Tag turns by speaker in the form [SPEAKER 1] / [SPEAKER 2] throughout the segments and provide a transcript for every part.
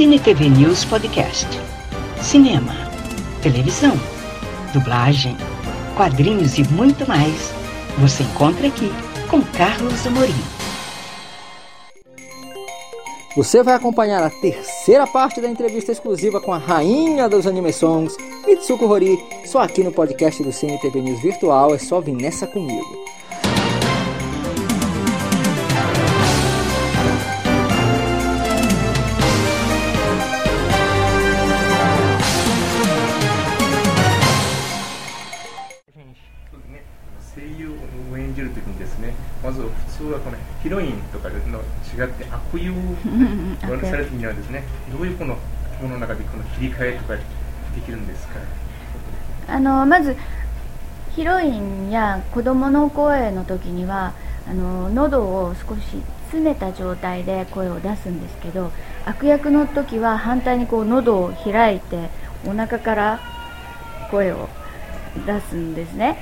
[SPEAKER 1] Cine TV News Podcast. Cinema, televisão, dublagem, quadrinhos e muito mais. Você encontra aqui com Carlos Amorim.
[SPEAKER 2] Você vai acompanhar a terceira parte da entrevista exclusiva com a rainha dos anime songs, Mitsuko Hori, só aqui no podcast do Cine TV News Virtual. É só vir nessa comigo.
[SPEAKER 3] まず普通はこのヒロインとかの違って悪友を されるにはですね。どういうこのの中でこの切り替えとかできるんですか？
[SPEAKER 4] あのまずヒロインや子供の声の時にはあの喉を少し詰めた状態で声を出すんですけど悪役の時は反対にこう喉を開いてお腹から声を出すんですね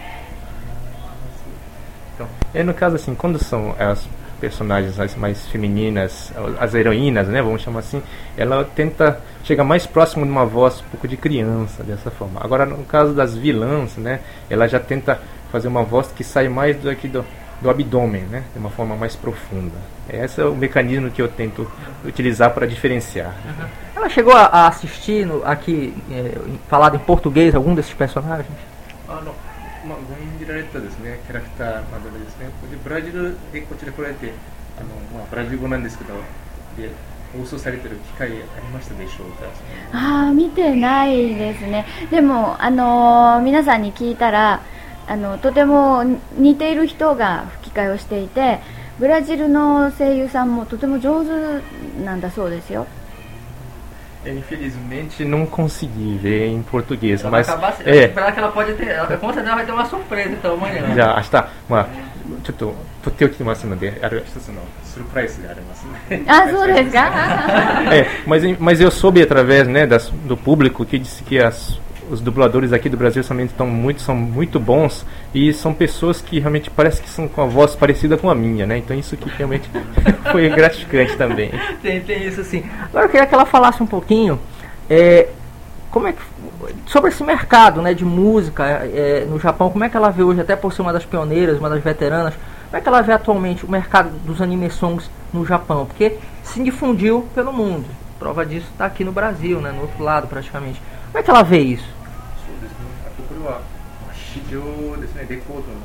[SPEAKER 3] Então, e no caso assim, quando são as personagens as mais femininas, as heroínas, né, vamos chamar assim, ela tenta chegar mais próximo de uma voz um pouco de criança, dessa forma. Agora, no caso das vilãs, né, ela já tenta fazer uma voz que sai mais do, aqui do, do abdômen, né, de uma forma mais profunda. Esse é o mecanismo que eu tento utilizar para diferenciar.
[SPEAKER 2] Uhum. Ela chegou a, assistir no, aqui, é, falado em português, algum desses personagens?
[SPEAKER 3] まあ、演じられたですねキャラクターなどでですね。でブラジルでこちら来られてあの、まあ、ブラジル語なんですけどで放送されてる機会ありましたでしょうか？
[SPEAKER 4] ああ見てないですね。でもあの皆さんに聞いたらあのとても似ている人が吹き替えをしていてブラジルの声優さんもとても上手なんだそうですよ。
[SPEAKER 3] Infelizmente não consegui ver em português,
[SPEAKER 2] ela
[SPEAKER 3] mas
[SPEAKER 2] acabar, é. esperar que ela pode ter, ela, com certeza vai ter uma surpresa então amanhã.
[SPEAKER 3] じゃあ明日まあちょっと取っておきますので、ある一つのスルプライスがありますね。
[SPEAKER 4] Ah, そうですか
[SPEAKER 3] é, mas, mas eu soube através né, das, do público que disse que as os dubladores aqui do Brasil realmente estão muito, são muito bons e são pessoas que realmente parece que são com a voz parecida com a minha, né? Então isso que realmente foi gratificante também.
[SPEAKER 2] Tem, tem isso sim. Agora eu queria que ela falasse um pouquinho é, como é que, sobre esse mercado né, de música é, no Japão, como é que ela vê hoje, até por ser uma das pioneiras, uma das veteranas, como é que ela vê atualmente o mercado dos anime songs no Japão? Porque se difundiu pelo mundo. Prova disso está aqui no Brasil, né, no outro lado praticamente. Como é que ela vê isso?
[SPEAKER 3] は市場ですね、レコードの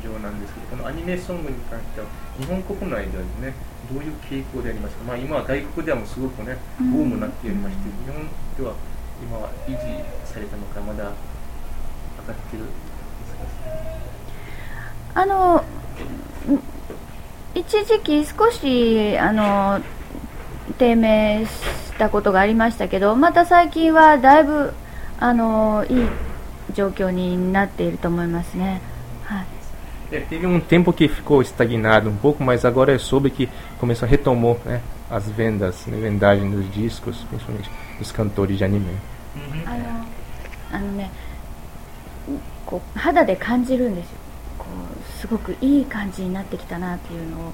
[SPEAKER 3] 市場なんですけど、このアニメソングに関しては、日本国内ではですね、どういう傾向でありますか、まあ、今は外国ではもうすごくね、ブームになっておりまして、日本では今は維持されたのか、まだ上がってる
[SPEAKER 4] あの一時期少しあの低迷したことがありましたけどまた最近はだいぶあのいい状況になっていると思いますね。はい
[SPEAKER 3] É, teve um tempo que ficou estagnado um pouco, mas agora eu soube que começou retomou né, as vendas, né, vendagem dos discos, principalmente dos cantores de anime.
[SPEAKER 4] あのあのねこう肌で感じるんですよこうすごくいい感じになってきたなっていうのを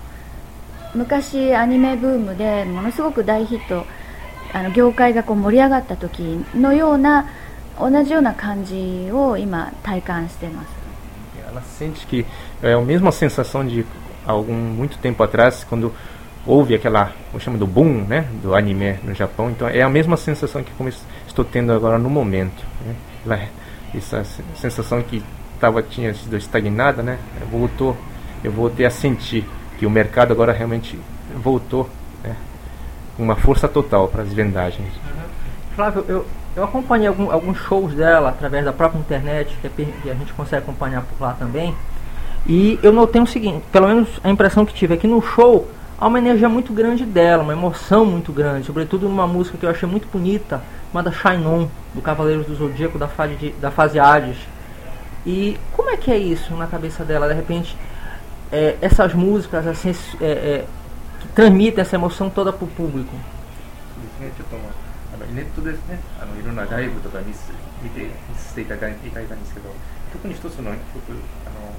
[SPEAKER 4] 昔アニメブームでものすごく大ヒットあの業界がこう盛り上がった時のような同じような感じを今体感してます。
[SPEAKER 3] Ela sente que é a mesma sensação de algum muito tempo atrás quando houve aquela, o chama do boom, né, do anime no Japão. Então é a mesma sensação que estou tendo agora no momento. Né? Ela, essa sensação que tava tinha sido estagnada, né, voltou. Eu voltei a sentir que o mercado agora realmente voltou, né, com uma força total para as vendagens.
[SPEAKER 2] Flávio, eu eu acompanhei algum, alguns shows dela através da própria internet, que, é, que a gente consegue acompanhar por lá também. E eu notei o seguinte, pelo menos a impressão que tive é no show, há uma energia muito grande dela, uma emoção muito grande, sobretudo numa música que eu achei muito bonita, chamada Shine On, do Cavaleiros do Zodíaco, da fase, da fase Hades. E como é que é isso na cabeça dela? De repente, é, essas músicas assim, é, é, que transmitem essa emoção toda para o público.
[SPEAKER 3] ネットですねあのいろんなライブとか見見て見せていただいたんですけど特に一つの曲あの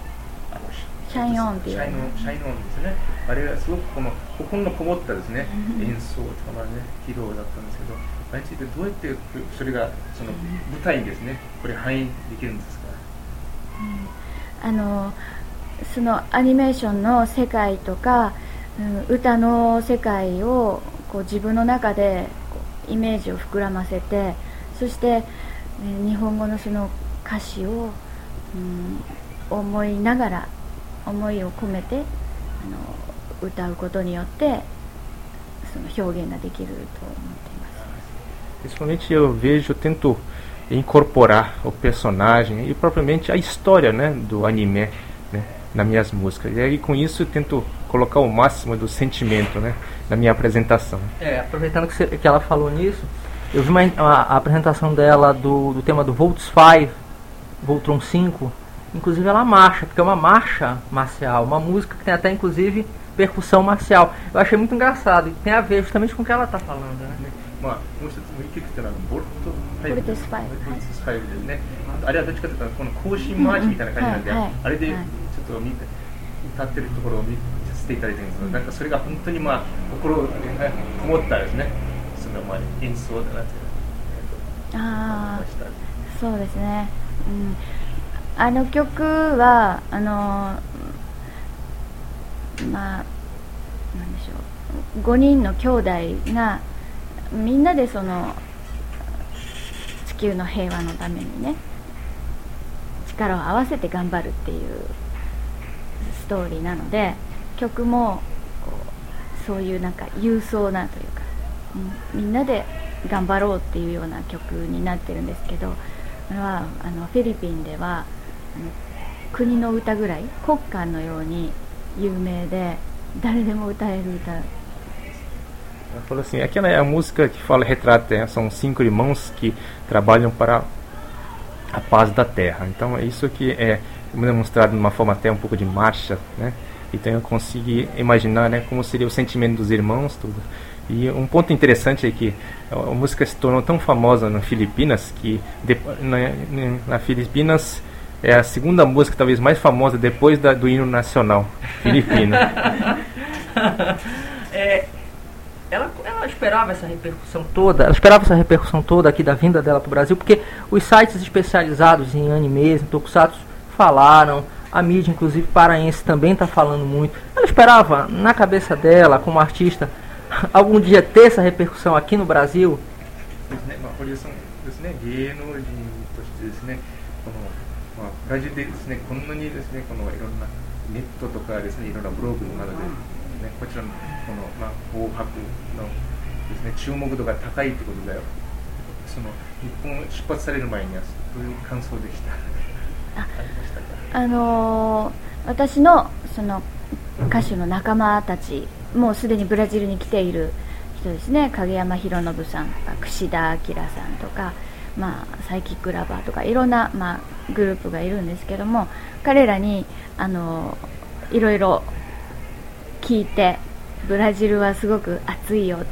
[SPEAKER 4] シャインオンっていう。
[SPEAKER 3] シャインオンシャインオンですね。あれがすごくこの心のこもったですね演奏とかまあね披露だったんですけどあれについてどうやってそれがその舞台にですねこれ反映できるんですか、
[SPEAKER 4] あのそのアニメーションの世界とか、うん、歌の世界をこう自分の中でイメージを膨らませてそして、えー日本語のその歌詞を、うん、思いながら思いを込めてあの歌うことによってその表現ができると思っています。
[SPEAKER 3] Principalmente eu vejo, tento incorporar o personagem e propriamente a história né, do anime né, nas minhas músicas. E aí com isso eu tento colocar o máximo do sentimento né, na minha apresentação.
[SPEAKER 2] É, aproveitando que, você- que ela falou nisso, eu vi uma, a, a apresentação dela do, do tema do Volts 5, Voltron 5, inclusive ela marcha, porque é uma marcha marcial, uma música que tem até inclusive percussão marcial. Eu achei muito engraçado e tem a ver justamente com o que ela está falando, né?
[SPEAKER 3] まあ、もう一つもう一曲っていうのはボルトフ
[SPEAKER 4] ボルテスファイブ
[SPEAKER 3] ボルテスファイブですね、あれはどっちかというとこの行進回しみたいな感じなんで、
[SPEAKER 4] うんはいはい
[SPEAKER 3] あれでちょ
[SPEAKER 4] はい
[SPEAKER 3] っと見て歌ってるところを見さ せていただいてるんですけど、なんかそれが本当にまあ心こもったですねそのまあ演奏だなという
[SPEAKER 4] あー。
[SPEAKER 3] ました
[SPEAKER 4] そうですね、うん、あの曲はあのまあなんでしょう。5人の兄弟がみんなでその地球の平和のためにね力を合わせて頑張るっていうストーリーなので曲もこうそういうなんか勇壮なというか、うん、みんなで頑張ろうっていうような曲になってるんですけどこれはあのフィリピンではあの国の歌ぐらい国歌のように有名で誰でも歌える歌
[SPEAKER 3] Ela falou assim, aquela é a música que fala, retrata, são cinco irmãos que trabalham para a paz da terra. Então é isso que é demonstrado de uma forma até um pouco de marcha, né? Então eu consegui imaginar, né, como seria o sentimento dos irmãos, tudo. E um ponto interessante é que a música se tornou tão famosa nas Filipinas que na, na Filipinas é a segunda música talvez mais famosa depois da, do hino nacional filipino.
[SPEAKER 2] É, ela, ela esperava essa repercussão toda, ela esperava essa repercussão toda aqui da vinda dela para o Brasil, porque os sites especializados em animes, em tokusatsu, falaram, a mídia, inclusive paraense, também está falando muito. Ela esperava, na cabeça dela, como artista, algum dia ter essa repercussão aqui no Brasil?
[SPEAKER 3] あの
[SPEAKER 4] ー、私のその歌手の仲間たちもうすでにブラジルに来ている人ですね影山博信さんとか串田明さんとか、まあ、サイキックラバーとかいろんな、まあ、グループがいるんですけども彼らに、あのー、いろいろ聞いてブラジルはすごく暑いよっ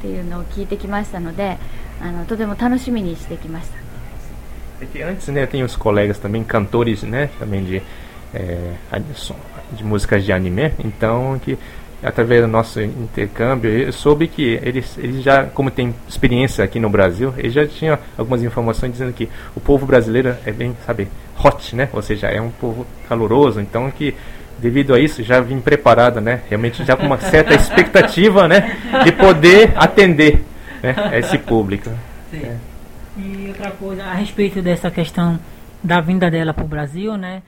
[SPEAKER 4] ていうのを聞いてきましたのであのとても楽しみにしてきました。
[SPEAKER 3] É que antes, né, tenho os colegas também, cantores, né, também de, é, de músicas de anime, então que através do nosso intercâmbio, eu soube que eles, eles já, como tem experiência aqui no Brasil, eles já tinham algumas informações dizendo que o povo brasileiro é bem, sabe, hot, né, ou seja, é um povo caloroso, então que devido a isso já vim preparado, né, realmente já com uma certa expectativa, né, de poder atender, né, esse público. É.
[SPEAKER 5] E outra coisa, a respeito dessa questão da vinda dela para o Brasil, né?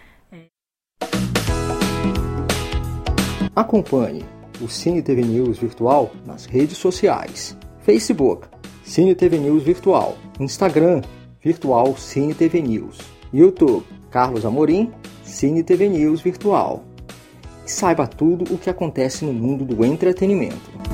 [SPEAKER 6] Acompanhe o Cine TV News Virtual nas redes sociais: Facebook, Cine TV News Virtual, Instagram, Virtual Cine TV News, YouTube, Carlos Amorim, Cine TV News Virtual. E saiba tudo o que acontece no mundo do entretenimento.